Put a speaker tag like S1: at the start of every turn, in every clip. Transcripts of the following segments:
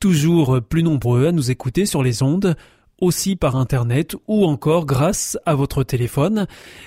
S1: toujours plus nombreux à nous écouter sur les ondes aussi par Internet ou encore grâce à votre téléphone.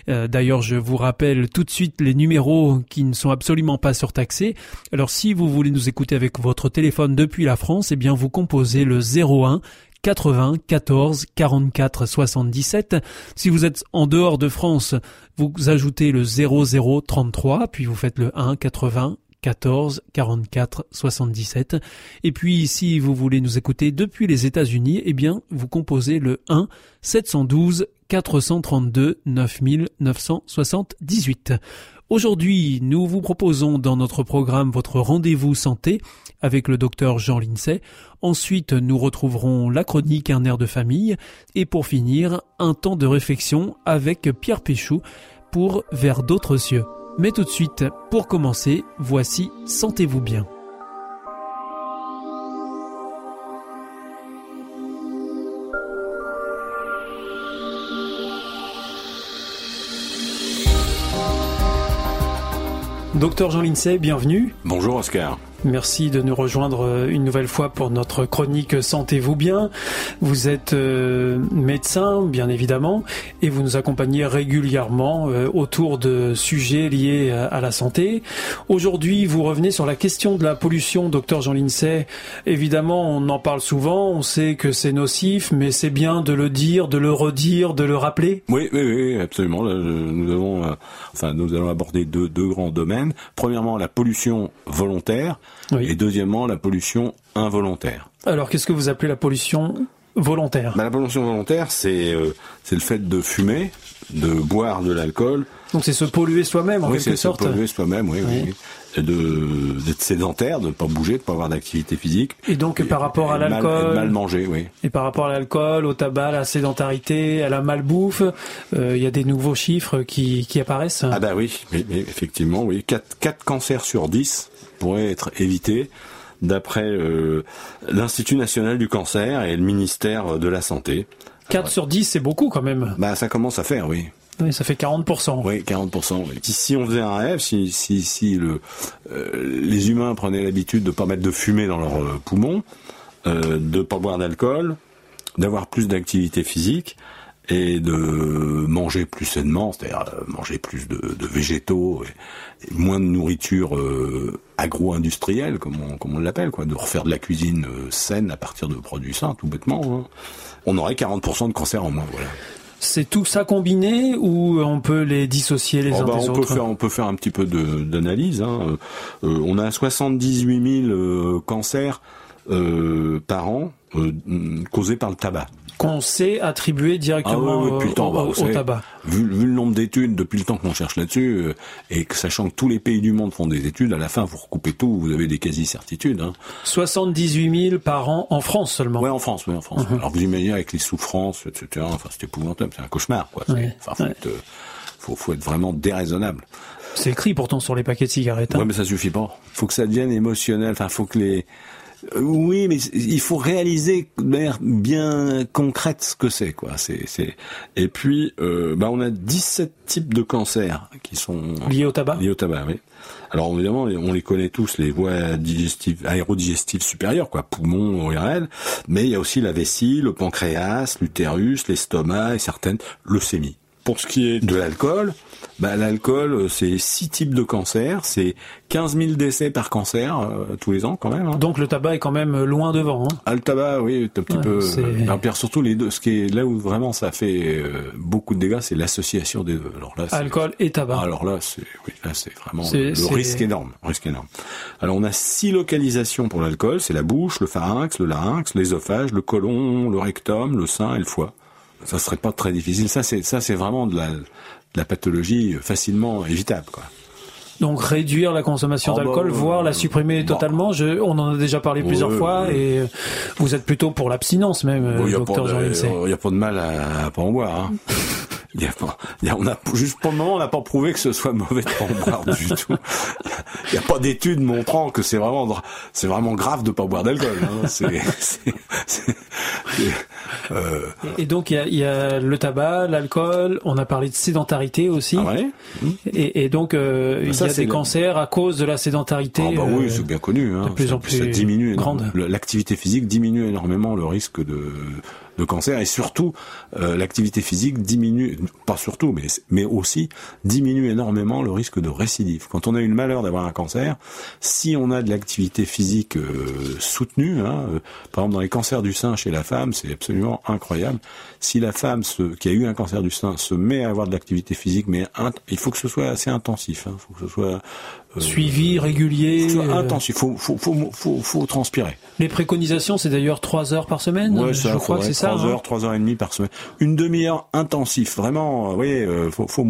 S1: Euh, d'ailleurs, je vous rappelle tout de suite les numéros qui ne sont absolument pas surtaxés. Alors si vous voulez nous écouter avec votre téléphone depuis la France, eh bien vous composez le 01 80 14 44 77. Si vous êtes en dehors de France, vous ajoutez le 00 33, puis vous faites le 1 80 14 44 77. Et puis si vous voulez nous écouter depuis les États-Unis, eh bien vous composez le 1 712 432 9978. Aujourd'hui, nous vous proposons dans notre programme votre rendez-vous santé avec le docteur Jean Lincey. Ensuite, nous retrouverons la chronique Un air de famille. Et pour finir, un temps de réflexion avec Pierre Péchou pour Vers d'autres cieux. Mais tout de suite, pour commencer, voici Sentez-vous bien. Docteur Jean Lincey, bienvenue.
S2: Bonjour Oscar.
S1: Merci de nous rejoindre euh, une nouvelle fois pour notre chronique Sentez-vous bien. Vous êtes euh, médecin, bien évidemment, et vous nous accompagnez régulièrement euh, autour de sujets liés à, la santé. Aujourd'hui, vous revenez sur la question de la pollution, docteur Jean Lincey. Évidemment, on en parle souvent, on sait que c'est nocif, mais c'est bien de le dire, de le redire, de le rappeler.
S2: Oui, oui, oui, absolument. Nous avons, enfin, nous allons aborder deux, deux grands domaines. Premièrement, la pollution volontaire et deuxièmement, la pollution involontaire.
S1: Alors, qu'est-ce que vous appelez la pollution volontaire?
S2: Bah, La pollution volontaire, c'est euh, c'est le fait de fumer, de boire de l'alcool.
S1: Donc c'est se polluer soi-même en quelque sorte.
S2: Oui, se polluer soi-même, oui, oui. D'être sédentaire, de ne pas bouger, de ne pas avoir d'activité physique.
S1: Et donc par rapport à l'alcool,
S2: mal, manger, oui.
S1: Et par rapport à l'alcool, au tabac, à la sédentarité, à la malbouffe, euh, il y a des nouveaux chiffres qui, qui apparaissent.
S2: Ah bah oui, effectivement, oui. 4, 4 cancers sur 10 pourrait être évité d'après euh, l'Institut national du cancer et le ministère de la Santé.
S1: 4 sur 10, c'est beaucoup quand même.
S2: Bah ça commence à faire, oui.
S1: Oui, ça fait 40%.
S2: Oui, 40%. Si, on faisait un rêve, si, si, si le, euh, les humains prenaient l'habitude de pas mettre de fumée dans leurs euh, poumons, euh, de pas boire d'alcool, d'avoir plus d'activité physique, et de manger plus sainement, c'est-à-dire manger plus de, végétaux et, moins de nourriture agro-industrielle, comme on, comme on l'appelle, quoi, de refaire de la cuisine saine à partir de produits sains, tout bêtement, hein. on aurait 40% de cancer en moins, voilà.
S1: C'est tout ça combiné ou on peut les dissocier les oh, uns
S2: bah,
S1: des
S2: on
S1: autres
S2: peut faire, On peut faire un petit peu d'analyse. Hein. on a 78 000 cancers par an causés par le tabac
S1: qu'on sait attribuer directement ah au, tabac.
S2: Vu, le nombre d'études depuis le temps qu'on cherche là-dessus, euh, et que sachant que tous les pays du monde font des études, à la fin vous recoupez tout, vous avez des quasi-certitudes. Hein.
S1: 78 000 par an en France seulement.
S2: Oui, en France, oui, en France. Uh-huh. Alors vous imaginez avec les souffrances, etc. Enfin, c'est épouvantable, c'est un cauchemar, quoi. Enfin, faut, être, faut, être vraiment déraisonnable.
S1: C'est écrit pourtant sur les paquets de cigarettes. Hein.
S2: Ouais, mais ça suffit pas. Faut que ça devienne émotionnel. Enfin, faut que les oui, mais il faut réaliser de manière bien concrète ce que c'est, quoi. C'est, c'est. Et puis, euh, bah, on a 17 types de cancers qui sont
S1: liés au tabac.
S2: Liés au tabac, oui. Alors évidemment, on les connaît tous, les voies digestives, aérodigestives supérieures, quoi, poumons, ORL, mais il y a aussi la vessie, le pancréas, l'utérus, l'estomac et certaines leucémies. Pour ce qui est de l'alcool, bah, l'alcool, euh, c'est six types de cancers, c'est 15 000 décès par cancer euh, tous les ans quand même. Hein.
S1: Donc le tabac est quand même loin devant. Hein.
S2: Ah, le tabac, oui, un petit peu. Alors, surtout les deux. Ce qui est là où vraiment ça fait euh, beaucoup de dégâts, c'est l'association des deux.
S1: Alors là, alcool et tabac.
S2: Alors là, c'est oui, là c'est vraiment le risque énorme, risque énorme. Alors on a six localisations pour l'alcool, c'est la bouche, le pharynx, le larynx, l'ésophage, le côlon, le rectum, le sein et le foie ça serait pas très difficile. Ça, c'est ça, c'est vraiment de la, de la pathologie facilement évitable, quoi.
S1: Donc réduire la consommation
S2: Ah bah,
S1: d'alcool,
S2: euh,
S1: voire la supprimer
S2: bah.
S1: totalement. Je, on en a déjà parlé plusieurs fois
S2: ouais.
S1: et euh, vous êtes plutôt pour l'abstinence même,
S2: Bon,
S1: euh,
S2: Il n'y a, pas
S1: docteur Jean
S2: de-
S1: Limsey.
S2: euh, y a pas de mal à, à pas en boire. Hein. Y a pas, y a- on a, juste pour le moment, on n'a pas prouvé que ce soit mauvais de pas boire du tout. Il n'y a pas d'études montrant que c'est vraiment, c'est vraiment grave de pas boire d'alcool. Hein. C'est, c'est- c'est- euh,
S1: Et donc il y a, il y a le tabac, l'alcool. On a parlé de sédentarité aussi.
S2: ah ouais?
S1: Et, et donc euh, il
S2: ça,
S1: y a des
S2: le-
S1: cancers à cause de la sédentarité.
S2: Ah bah
S1: euh,
S2: oui, c'est bien connu. Hein.
S1: de plus en plus
S2: ça diminue
S1: grande.
S2: L'activité physique diminue énormément le risque de, de cancer et surtout euh, l'activité physique diminue, pas surtout, mais mais aussi diminue énormément le risque de récidive. Quand on a eu le malheur d'avoir un cancer, si on a de l'activité physique euh, soutenue, hein, euh, par exemple dans les cancers du sein chez la femme, c'est absolument incroyable. Si la femme qui a eu un cancer du sein se met à avoir de l'activité physique, mais il faut que ce soit assez intensif. Il faut que ce soit
S1: suivi régulier.
S2: soit
S1: euh,
S2: intensif, faut, faut, faut, faut, transpirer.
S1: Les préconisations, c'est d'ailleurs trois heures par semaine.
S2: Ouais,
S1: je crois que c'est ça.
S2: Trois
S1: hein.
S2: heures, trois heures et demie par semaine. Une demi-heure intensif, vraiment. euh, Vous voyez, euh, faut, faut,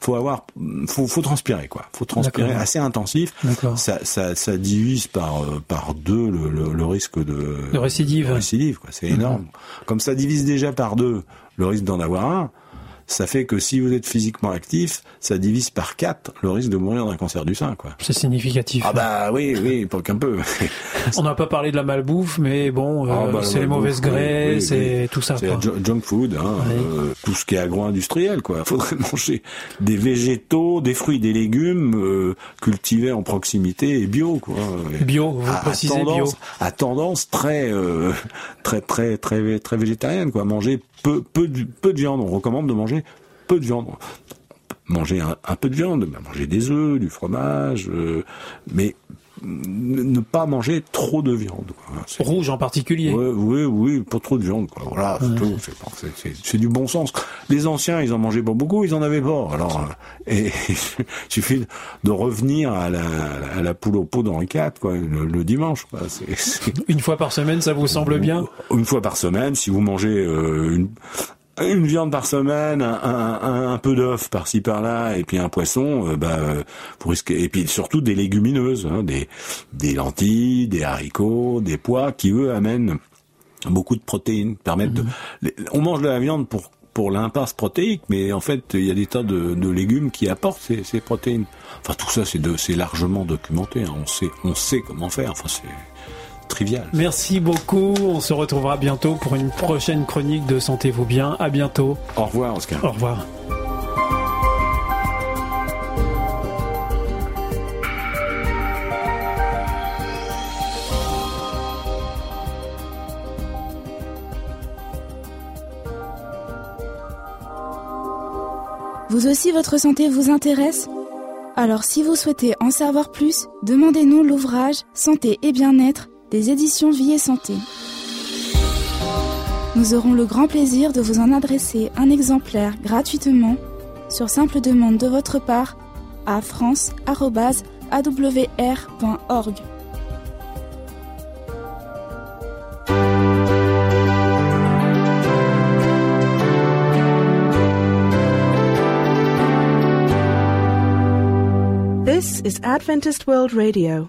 S2: faut avoir, faut, faut transpirer quoi. Faut transpirer assez intensif.
S1: D'accord.
S2: Ça, ça, ça divise par euh, par deux le, le, le risque de,
S1: De récidive.
S2: de récidive, quoi. C'est énorme. Comme ça divise déjà par deux le risque d'en avoir un. Ça fait que si vous êtes physiquement actif, ça divise par quatre le risque de mourir d'un cancer du sein, quoi.
S1: C'est significatif.
S2: Ah bah oui, oui, pas qu'un peu.
S1: On n'a pas parlé de la malbouffe, mais bon, euh,
S2: Ah bah,
S1: c'est les mauvaises
S2: oui,
S1: graisses
S2: oui,
S1: et tout ça.
S2: C'est junk food, hein,
S1: Oui.
S2: euh, tout ce qui est agro-industriel, quoi. Faudrait manger des végétaux, des fruits, des légumes euh, cultivés en proximité et bio, quoi.
S1: Bio, vous
S2: À- à
S1: précisez
S2: tendance,
S1: bio.
S2: à tendance très, euh, très, très, très, très végétarienne, quoi. Manger peu, de, viande. On recommande de manger peu de viande. Manger un, peu de viande, manger des œufs, du fromage, euh, mais ne pas manger trop de viande. Quoi.
S1: Rouge en particulier.
S2: Ouais, oui, oui, pas trop de viande, quoi. Voilà, c'est tout. C'est du bon sens. Les anciens, ils en mangeaient pas beaucoup, ils en avaient pas. Alors, euh, et il suffit de revenir à la, à la poule au pot d'Henri IV, quoi, le, le dimanche, quoi.
S1: Une fois par semaine, ça vous semble bien?
S2: Une fois par semaine, si vous mangez euh, une, une viande par semaine, un, un, un- peu d'œuf par-ci par-là, et puis un poisson, euh, bah, euh, vous risquez, et puis surtout des légumineuses, hein, des, des lentilles, des haricots, des pois, qui eux amènent beaucoup de protéines, permettent de, les- on mange de la viande pour pour l'impasse protéique, mais en fait, il y a des tas de, de légumes qui apportent ces, ces protéines. Enfin, tout ça, c'est largement documenté. hein. On sait, on sait comment faire. Enfin, c'est trivial.
S1: Merci beaucoup. On se retrouvera bientôt pour une prochaine chronique de Sentez-vous bien. À bientôt.
S2: Au revoir, Oscar.
S1: Au revoir.
S3: Vous aussi, votre santé vous intéresse? Alors, si vous souhaitez en savoir plus, demandez-nous l'ouvrage Santé et bien-être des éditions Vie et Santé. Nous aurons le grand plaisir de vous en adresser un exemplaire gratuitement sur simple demande de votre part à france.awr.org.
S4: This is Adventist World Radio,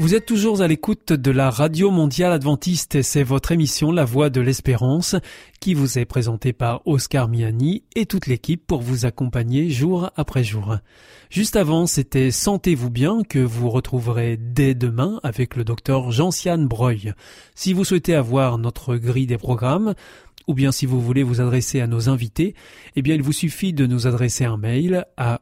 S1: Vous êtes toujours à l'écoute de la Radio Mondiale Adventiste et c'est votre émission La Voix de l'Espérance qui vous est présentée par Oscar Miani et toute l'équipe pour vous accompagner jour après jour. Juste avant, c'était Sentez-vous bien que vous retrouverez dès demain avec le docteur Jean-Sian Breuil. Si vous souhaitez avoir notre grille des programmes, ou bien si vous voulez vous adresser à nos invités, eh bien il vous suffit de nous adresser un mail à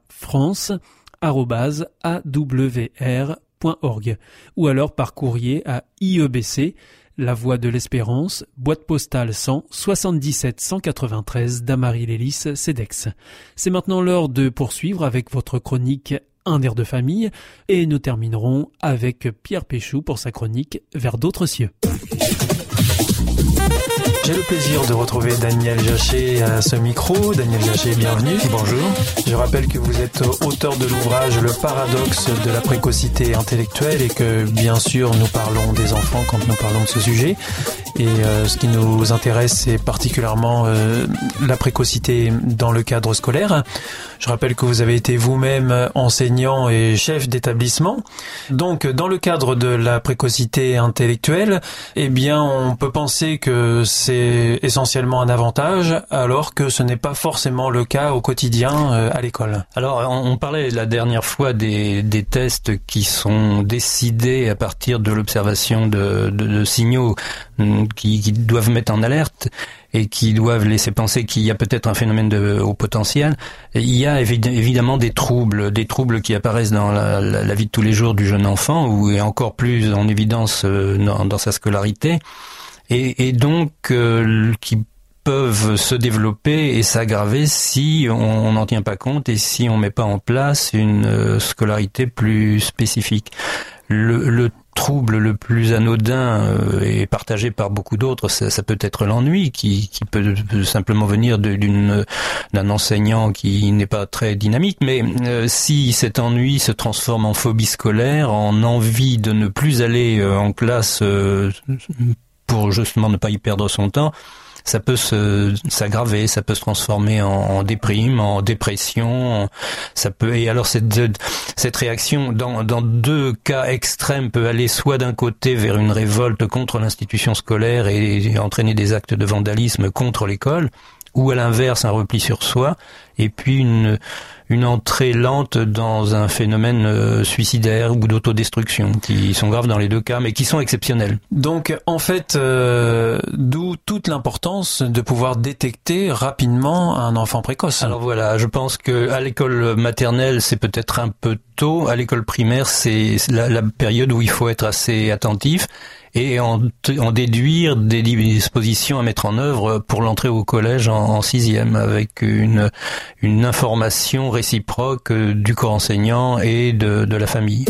S1: ou alors par courrier à IEBC, La Voie de l'Espérance, boîte postale 100 77 193 d'Amarie-Lélis, CEDEX. C'est maintenant l'heure de poursuivre avec votre chronique Un air de famille et nous terminerons avec Pierre Péchou pour sa chronique Vers d'autres cieux. J'ai le plaisir de retrouver Daniel Jachet à ce micro. Daniel Jachet, bienvenue.
S5: Bonjour.
S1: Je rappelle que vous êtes auteur de l'ouvrage Le paradoxe de la précocité intellectuelle et que bien sûr nous parlons des enfants quand nous parlons de ce sujet. Et euh, ce qui nous intéresse, c'est particulièrement euh, la précocité dans le cadre scolaire. Je rappelle que vous avez été vous-même enseignant et chef d'établissement. Donc, dans le cadre de la précocité intellectuelle, eh bien, on peut penser que c'est essentiellement un avantage, alors que ce n'est pas forcément le cas au quotidien euh, à l'école.
S5: Alors, on parlait la dernière fois des, des tests qui sont décidés à partir de l'observation de, de, de signaux qui, doivent mettre en alerte et qui doivent laisser penser qu'il y a peut-être un phénomène de haut potentiel. il y a évidemment des troubles, des troubles qui apparaissent dans la, vie de tous les jours du jeune enfant, ou encore plus en évidence euh, dans, sa scolarité, et, donc euh, qui peuvent se développer et s'aggraver si on n'en tient pas compte et si on met pas en place une euh, scolarité plus spécifique. Le, le trouble le plus anodin euh, et partagé par beaucoup d'autres, ça, ça, peut être l'ennui qui, peut, simplement venir d'une d'un enseignant qui n'est pas très dynamique. Mais euh, si cet ennui se transforme en phobie scolaire, en envie de ne plus aller euh, en classe euh, pour justement ne pas y perdre son temps, ça peut s'aggraver, ça peut se transformer en, en, déprime, en dépression. Ça peut et alors cette cette réaction dans dans deux cas extrêmes peut aller soit d'un côté vers une révolte contre l'institution scolaire et, et entraîner des actes de vandalisme contre l'école, ou à l'inverse un repli sur soi, et puis une une entrée lente dans un phénomène euh, suicidaire ou d'autodestruction, qui sont graves dans les deux cas, mais qui sont exceptionnels.
S1: Donc, en fait, euh, d'où toute l'importance de pouvoir détecter rapidement un enfant précoce.
S5: Alors voilà, je pense que à l'école maternelle, c'est peut-être un peu tôt. À l'école primaire, c'est la, la période où il faut être assez attentif et en, en, déduire des dispositions à mettre en œuvre pour l'entrée au collège en, sixième, avec une, une information réciproque du corps enseignant et de, de la famille.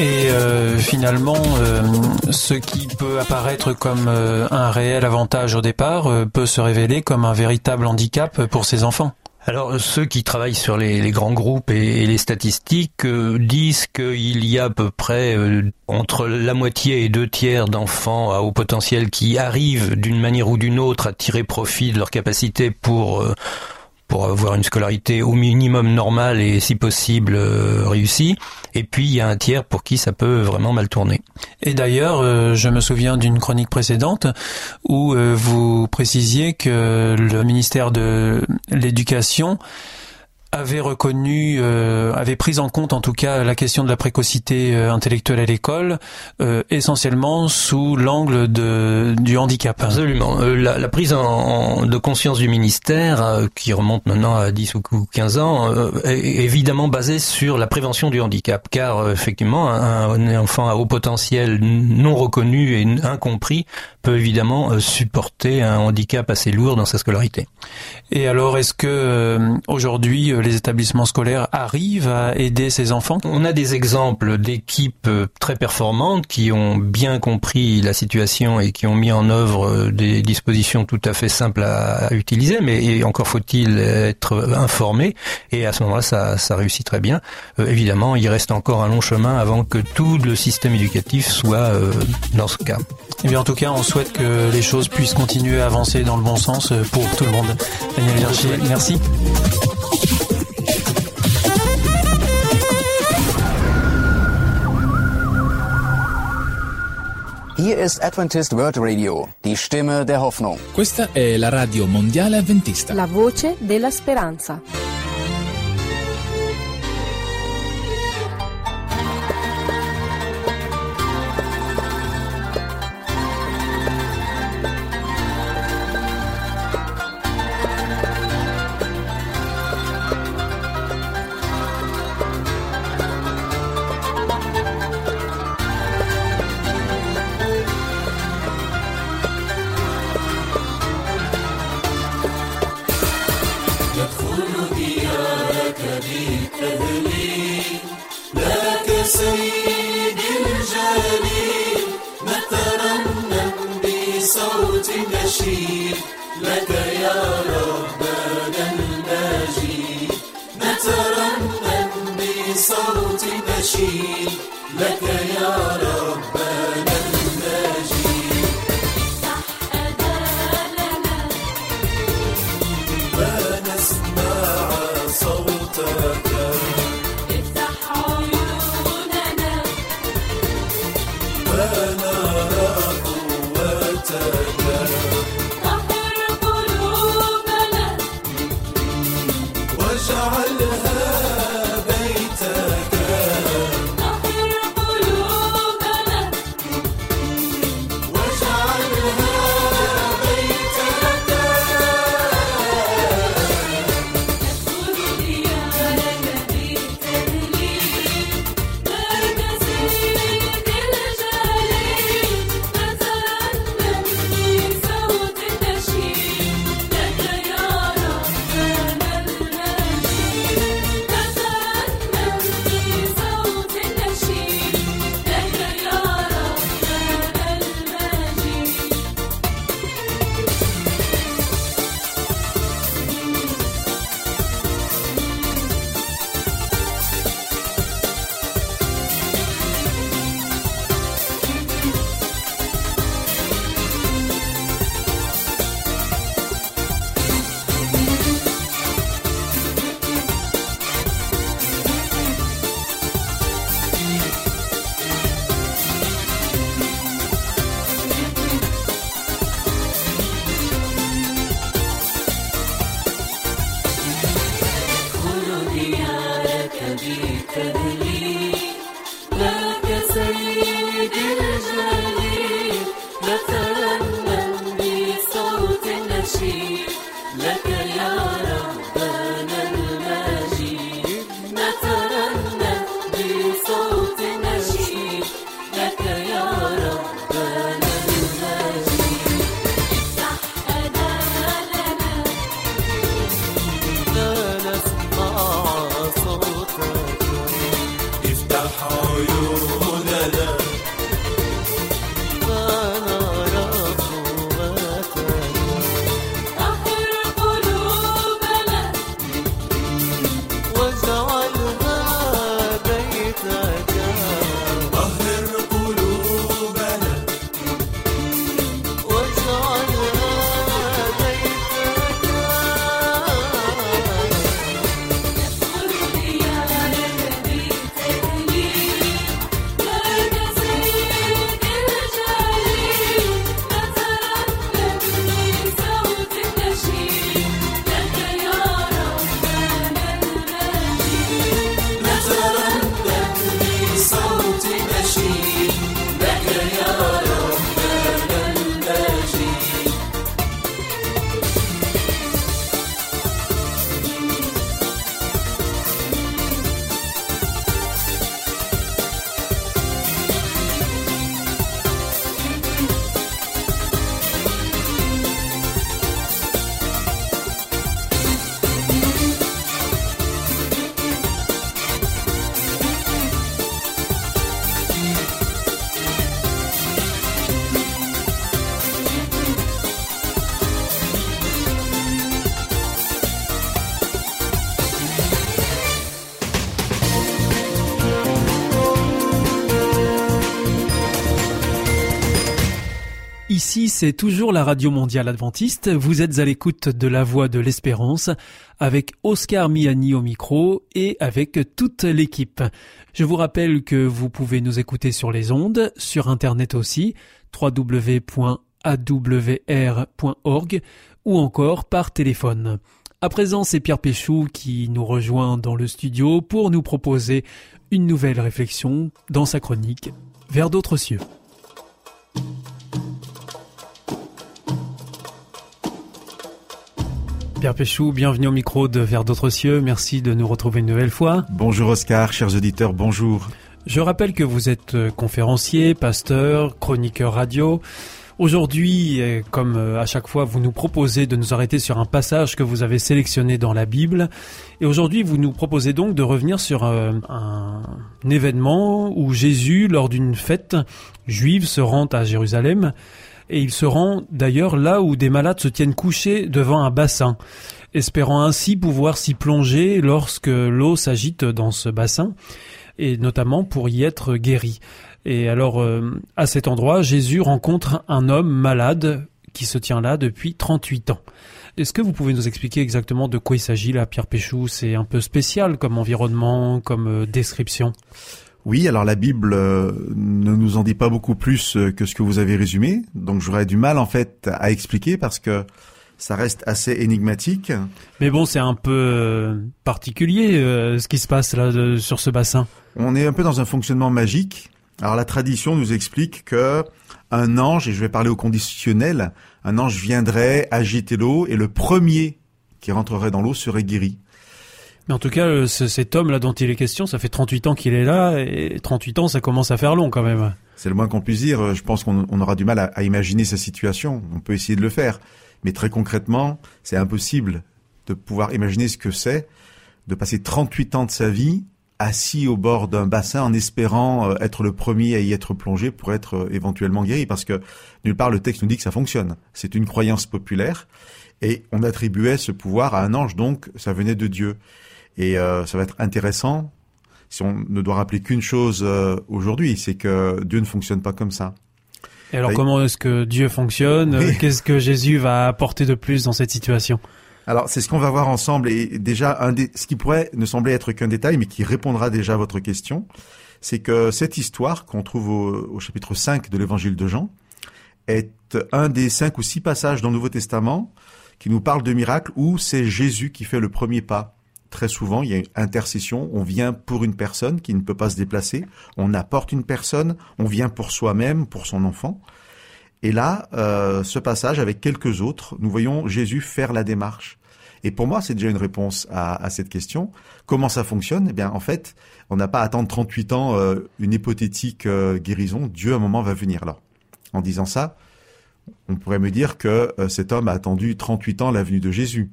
S1: Et euh, finalement, euh, ce qui peut apparaître comme euh, un réel avantage au départ euh, peut se révéler comme un véritable handicap pour ces enfants.
S5: Alors ceux qui travaillent sur les, grands groupes et, et les statistiques euh, disent qu'il y a à peu près euh, entre la moitié et deux tiers d'enfants à haut potentiel qui arrivent d'une manière ou d'une autre à tirer profit de leur capacité pour euh, pour avoir une scolarité au minimum normale et si possible euh, réussie. Et puis il y a un tiers pour qui ça peut vraiment mal tourner.
S1: Et d'ailleurs, euh, je me souviens d'une chronique précédente où euh, vous précisiez que le ministère de l'Éducation avait reconnu, euh, avait pris en compte en tout cas la question de la précocité euh, intellectuelle à l'école, euh, essentiellement sous l'angle de du handicap.
S5: Absolument. Euh, la, la, prise en, en, de conscience du ministère, euh, qui remonte maintenant à 10 ou 15 ans, euh, est évidemment basée sur la prévention du handicap, car effectivement, un, un, enfant à haut potentiel non reconnu et incompris peut évidemment supporter un handicap assez lourd dans sa scolarité.
S1: Et alors, est-ce que aujourd'hui les établissements scolaires arrivent à aider ces enfants?
S5: On a des exemples d'équipes très performantes qui ont bien compris la situation et qui ont mis en œuvre des dispositions tout à fait simples à, utiliser, mais encore faut-il être informé. Et à ce moment-là, ça, ça, réussit très bien. Euh, évidemment, il reste encore un long chemin avant que tout le système éducatif soit euh, dans ce cas.
S1: Et eh bien, en tout cas, on souhaite que les choses puissent continuer à avancer dans le bon sens pour tout le monde. Daniel Vergier, merci.
S6: Hier ist Adventist World Radio, die Stimme der Hoffnung.
S7: Questa è la radio mondiale adventista.
S8: La voce della speranza.
S1: C'est toujours la Radio Mondiale Adventiste. Vous êtes à l'écoute de la Voix de l'Espérance avec Oscar Miani au micro et avec toute l'équipe. Je vous rappelle que vous pouvez nous écouter sur les ondes, sur Internet aussi, www.awr.org ou encore par téléphone. À présent, c'est Pierre Péchou qui nous rejoint dans le studio pour nous proposer une nouvelle réflexion dans sa chronique Vers d'autres cieux. Pierre Péchou, bienvenue au micro de Vers d'autres cieux. Merci de nous retrouver une nouvelle fois.
S9: Bonjour Oscar, chers auditeurs, bonjour.
S1: Je rappelle que vous êtes euh, conférencier, pasteur, chroniqueur radio. Aujourd'hui, euh, comme euh, à chaque fois, vous nous proposez de nous arrêter sur un passage que vous avez sélectionné dans la Bible. Et aujourd'hui, vous nous proposez donc de revenir sur euh, un, événement où Jésus, lors d'une fête juive, se rend à Jérusalem. Et il se rend d'ailleurs là où des malades se tiennent couchés devant un bassin, espérant ainsi pouvoir s'y plonger lorsque l'eau s'agite dans ce bassin, et notamment pour y être guéri. Et alors, euh, à cet endroit, Jésus rencontre un homme malade qui se tient là depuis 38 ans. Est-ce que vous pouvez nous expliquer exactement de quoi il s'agit là, Pierre Péchou? C'est un peu spécial comme environnement, comme euh, description.
S9: Oui, alors la Bible euh, ne nous en dit pas beaucoup plus euh, que ce que vous avez résumé, donc j'aurais du mal en fait à expliquer parce que ça reste assez énigmatique.
S1: Mais bon, c'est un peu euh, particulier euh, ce qui se passe là de- sur ce bassin.
S9: On est un peu dans un fonctionnement magique. Alors la tradition nous explique que un ange, et je vais parler au conditionnel, un ange viendrait agiter l'eau et le premier qui rentrerait dans l'eau serait guéri.
S1: Mais en tout cas, euh, ce- cet homme là dont il est question, ça fait 38 ans qu'il est là, et 38 ans, ça commence à faire long quand même.
S9: C'est le moins qu'on puisse dire. Je pense qu'on on aura du mal à, à imaginer sa situation. On peut essayer de le faire. Mais très concrètement, c'est impossible de pouvoir imaginer ce que c'est de passer 38 ans de sa vie assis au bord d'un bassin en espérant euh, être le premier à y être plongé pour être euh, éventuellement guéri. Parce que nulle part le texte nous dit que ça fonctionne. C'est une croyance populaire et on attribuait ce pouvoir à un ange, donc ça venait de Dieu. Et euh, ça va être intéressant si on ne doit rappeler qu'une chose euh, aujourd'hui, c'est que Dieu ne fonctionne pas comme ça.
S1: Et alors, comment est-ce que Dieu fonctionne
S9: Oui.
S1: Qu'est-ce que Jésus va apporter de plus dans cette situation?
S9: Alors, c'est ce qu'on va voir ensemble. Et déjà, un des, ce qui pourrait ne sembler être qu'un détail, mais qui répondra déjà à votre question, c'est que cette histoire qu'on trouve au, au chapitre 5 de l'évangile de Jean est un des cinq ou six passages dans le Nouveau Testament qui nous parle de miracles où c'est Jésus qui fait le premier pas. Très souvent, il y a une intercession, on vient pour une personne qui ne peut pas se déplacer, on apporte une personne, on vient pour soi-même, pour son enfant. Et là, euh, ce passage, avec quelques autres, nous voyons Jésus faire la démarche. Et pour moi, c'est déjà une réponse à, cette question. Comment ça fonctionne? Eh bien, en fait, on n'a pas à attendre 38 ans euh, une hypothétique euh, guérison. Dieu, à un moment, va venir. Alors, en disant ça, on pourrait me dire que cet homme a attendu 38 ans la venue de Jésus.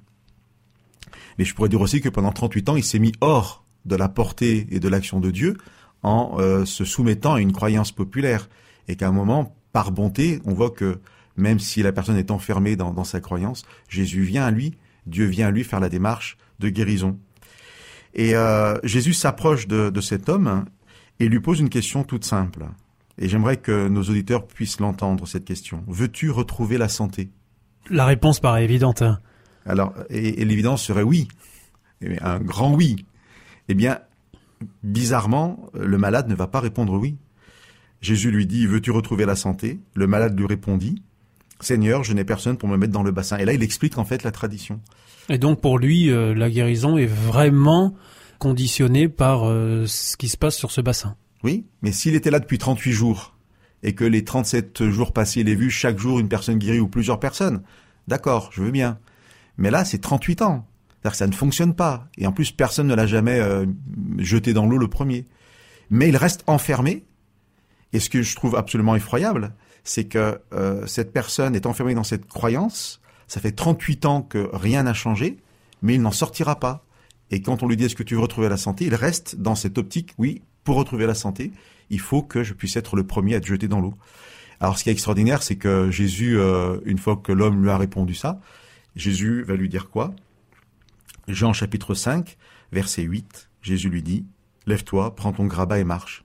S9: Mais je pourrais dire aussi que pendant 38 ans, il s'est mis hors de la portée et de l'action de Dieu en euh, se soumettant à une croyance populaire. Et qu'à un moment, par bonté, on voit que même si la personne est enfermée dans, dans sa croyance, Jésus vient à lui, Dieu vient à lui faire la démarche de guérison. Et euh, Jésus s'approche de, de cet homme et lui pose une question toute simple. Et j'aimerais que nos auditeurs puissent l'entendre, cette question. Veux-tu retrouver la santé?
S1: La réponse paraît évidente. hein.
S9: Alors, et, et l'évidence serait oui. Et un grand oui. Eh bien, bizarrement, le malade ne va pas répondre oui. Jésus lui dit, veux-tu retrouver la santé? Le malade lui répondit, Seigneur, je n'ai personne pour me mettre dans le bassin. Et là, il explique en fait la tradition.
S1: Et donc pour lui, euh, la guérison est vraiment conditionnée par euh, ce qui se passe sur ce bassin.
S9: Oui, mais s'il était là depuis 38 jours et que les 37 jours passés, il ait vu chaque jour une personne guérie ou plusieurs personnes, d'accord, je veux bien. Mais là, c'est 38 ans. C'est-à-dire que ça ne fonctionne pas. Et en plus, personne ne l'a jamais euh, jeté dans l'eau le premier. Mais il reste enfermé. Et ce que je trouve absolument effroyable, c'est que euh, cette personne est enfermée dans cette croyance. Ça fait 38 ans que rien n'a changé, mais il n'en sortira pas. Et quand on lui dit est-ce que tu veux retrouver la santé, il reste dans cette optique, oui, pour retrouver la santé, il faut que je puisse être le premier à être jeté dans l'eau. Alors ce qui est extraordinaire, c'est que Jésus, euh, une fois que l'homme lui a répondu ça, Jésus va lui dire quoi? Jean chapitre 5, verset 8, Jésus lui dit, Lève-toi, prends ton grabat et marche.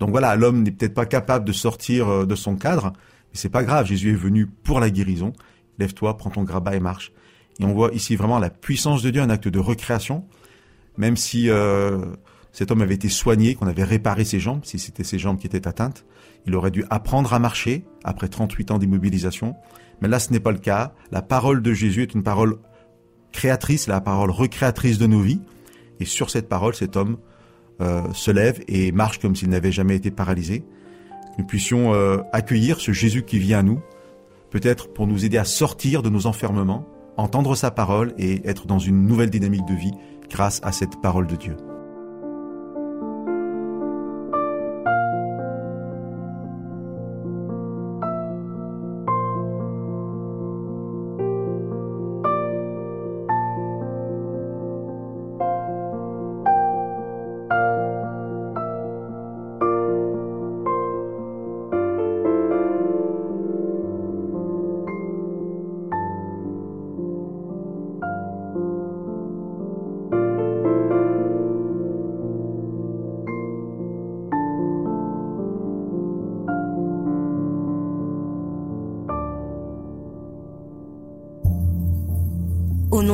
S9: Donc voilà, l'homme n'est peut-être pas capable de sortir euh, de son cadre, mais c'est pas grave, Jésus est venu pour la guérison. Lève-toi, prends ton grabat et marche. Et on voit ici vraiment la puissance de Dieu, un acte de recréation, même si euh, cet homme avait été soigné, qu'on avait réparé ses jambes, si c'était ses jambes qui étaient atteintes, il aurait dû apprendre à marcher après 38 ans d'immobilisation. Mais là, ce n'est pas le cas. La parole de Jésus est une parole créatrice, la parole recréatrice de nos vies. Et sur cette parole, cet homme euh, se lève et marche comme s'il n'avait jamais été paralysé. Nous puissions euh, accueillir ce Jésus qui vient à nous, peut-être pour nous aider à sortir de nos enfermements, entendre sa parole et être dans une nouvelle dynamique de vie grâce à cette parole de Dieu.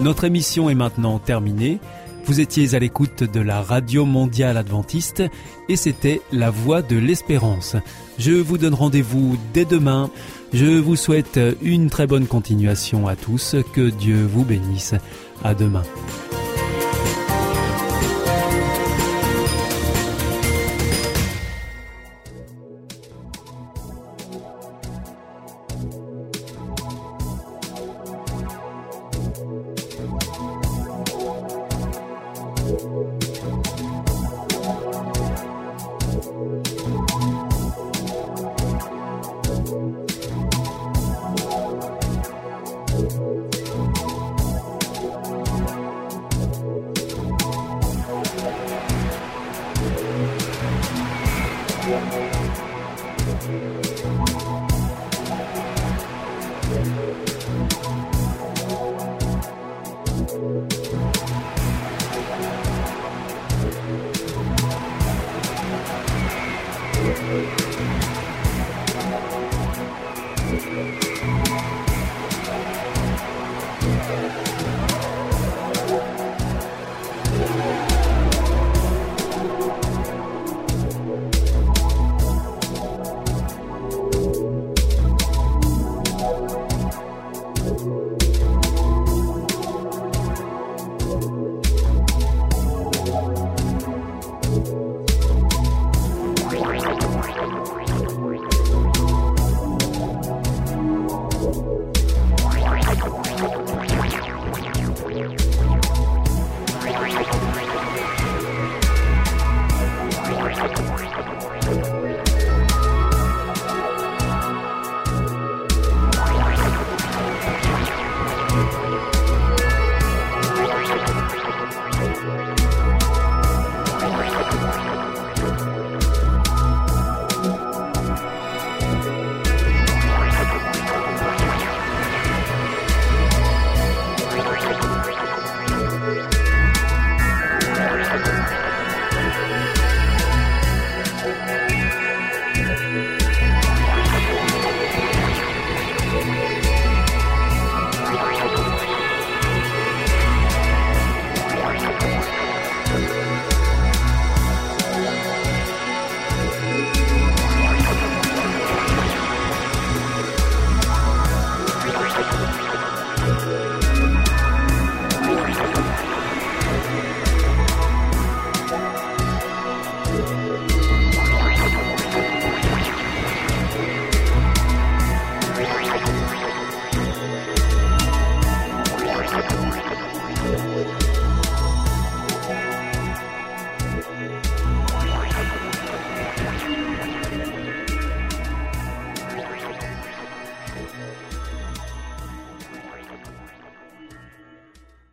S1: Notre émission est maintenant terminée. Vous étiez à l'écoute de la Radio Mondiale Adventiste et c'était La Voix de l'Espérance. Je vous donne rendez-vous dès demain. Je vous souhaite une très bonne continuation à tous. Que Dieu vous bénisse. À demain.